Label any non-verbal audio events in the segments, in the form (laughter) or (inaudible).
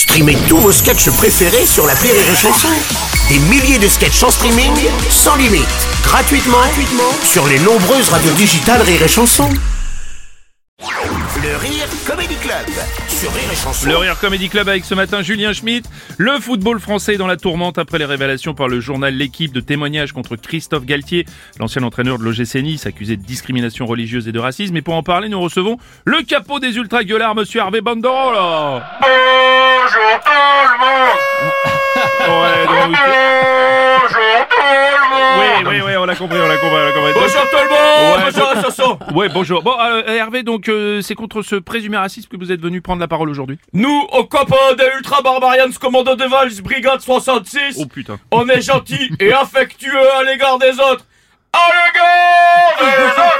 Streamez tous vos sketchs préférés sur la Rire et Chanson. Des milliers de sketchs en streaming, sans limite, gratuitement, gratuitement sur les nombreuses radios digitales Rire et Chanson. Le Rire Comedy Club sur Rire et Chanson. Le Rire Comedy Club avec ce matin Julien Schmitt. Le football français dans la tourmente après les révélations par le journal L'équipe de témoignages contre Christophe Galtier, l'ancien entraîneur de l'OGC Nice, accusé de discrimination religieuse et de racisme. Et pour en parler, nous recevons le capot des ultra gueulards, monsieur Hervé Banderola. Bonjour tout le monde. (laughs) Ouais, donc, Bonjour tout le monde. Oui, oui, oui, on l'a compris, on l'a compris, on l'a compris. Bonjour tout le monde Ouais, Bonjour Soso. Ouais, bonjour. Bon, euh, Hervé, donc euh, c'est contre ce présumé racisme que vous êtes venu prendre la parole aujourd'hui. Nous, aux copains des Ultra Barbarians Commando de Vals Brigade 66, Oh putain. on est gentils et affectueux à l'égard des autres. À l'égard des autres (laughs)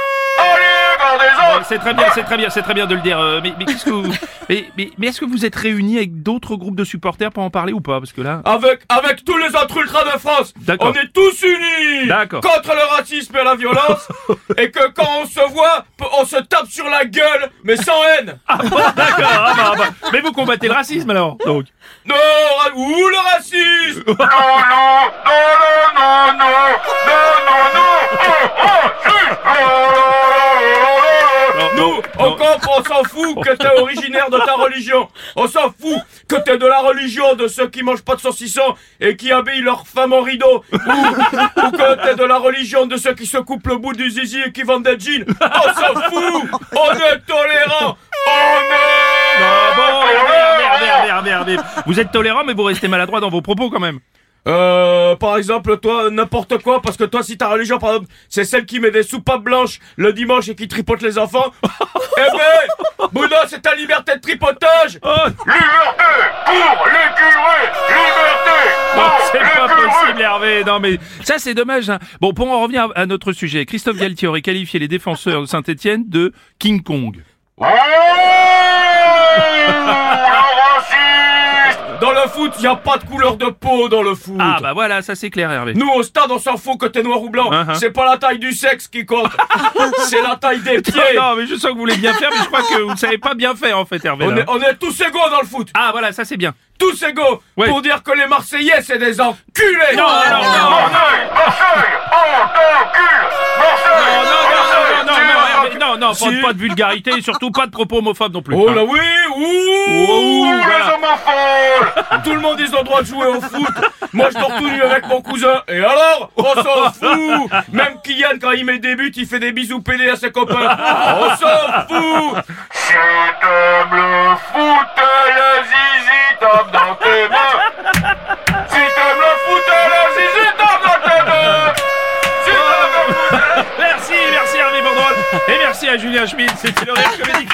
Autres C'est très bien, c'est très bien, c'est très bien de le dire. euh, mais mais qu'est-ce que vous... (laughs) mais, mais, mais est-ce que vous êtes réunis avec d'autres groupes de supporters pour en parler ou pas? Parce que là... avec, avec tous les autres ultras de France, D'accord. on est tous unis D'accord. contre le racisme et la violence, (laughs) et que quand on se voit, on se tape sur la gueule, mais sans haine. (laughs) Ah bon, d'accord. ah bah, bah. Mais vous combattez le racisme alors donc. Non, ra- ou le racisme Non, non, non, non, non, non, non, non, Nous, au camp, on s'en fout que t'es originaire de ta religion. On s'en fout que t'es de la religion de ceux qui mangent pas de saucisson et qui habillent leurs femmes en rideau. Ou, ou que t'es de la religion de ceux qui se coupent le bout du zizi et qui vendent des jeans. On s'en fout On est tolérant On est... Ah bon, Hervé, Hervé, Hervé, Hervé. Vous êtes tolérant mais vous restez maladroit dans vos propos quand même. Euh, par exemple, toi, n'importe quoi, parce que toi, si ta religion, par exemple, c'est celle qui met des soupapes blanches le dimanche et qui tripote les enfants, (laughs) eh ben, Bouddha, c'est ta liberté de tripotage Oh, Liberté pour les curés Liberté non, c'est pas possible Hervé. Non mais ça c'est dommage. hein. Bon, pour en revenir à à notre sujet, Christophe Galtier aurait qualifié les défenseurs de Saint-Etienne de King Kong. Dans le foot, y a pas de couleur de peau dans le foot Ah bah voilà, ça c'est clair Hervé. Nous, au stade, on s'en fout que t'es noir ou blanc. Uh-huh. C'est pas la taille du sexe qui compte. (laughs) c'est la taille des pieds. Non mais je sens que vous voulez bien faire, mais je crois que vous ne savez pas bien faire en fait Hervé. On est, on est tous égaux dans le foot. Ah voilà, ça c'est bien. Tous égaux. Ouais. Pour dire que les Marseillais, c'est des enculés. Non, non, non, non. Marseille, Marseille, pas, Si. pas de vulgarité et surtout pas de propos homophobes non plus. Oh Hein. là oui, ouh, Ouh, les voilà. homophobes Tout le monde, ils ont le droit de jouer au foot Moi, je dors tout nu avec mon cousin Et alors On s'en fout Même Kylian, quand il met des buts, il fait des bisous pédés à ses copains On s'en fout t'aimes le foot, et merci à Julien Schmidt, c'était le Rire Comédie.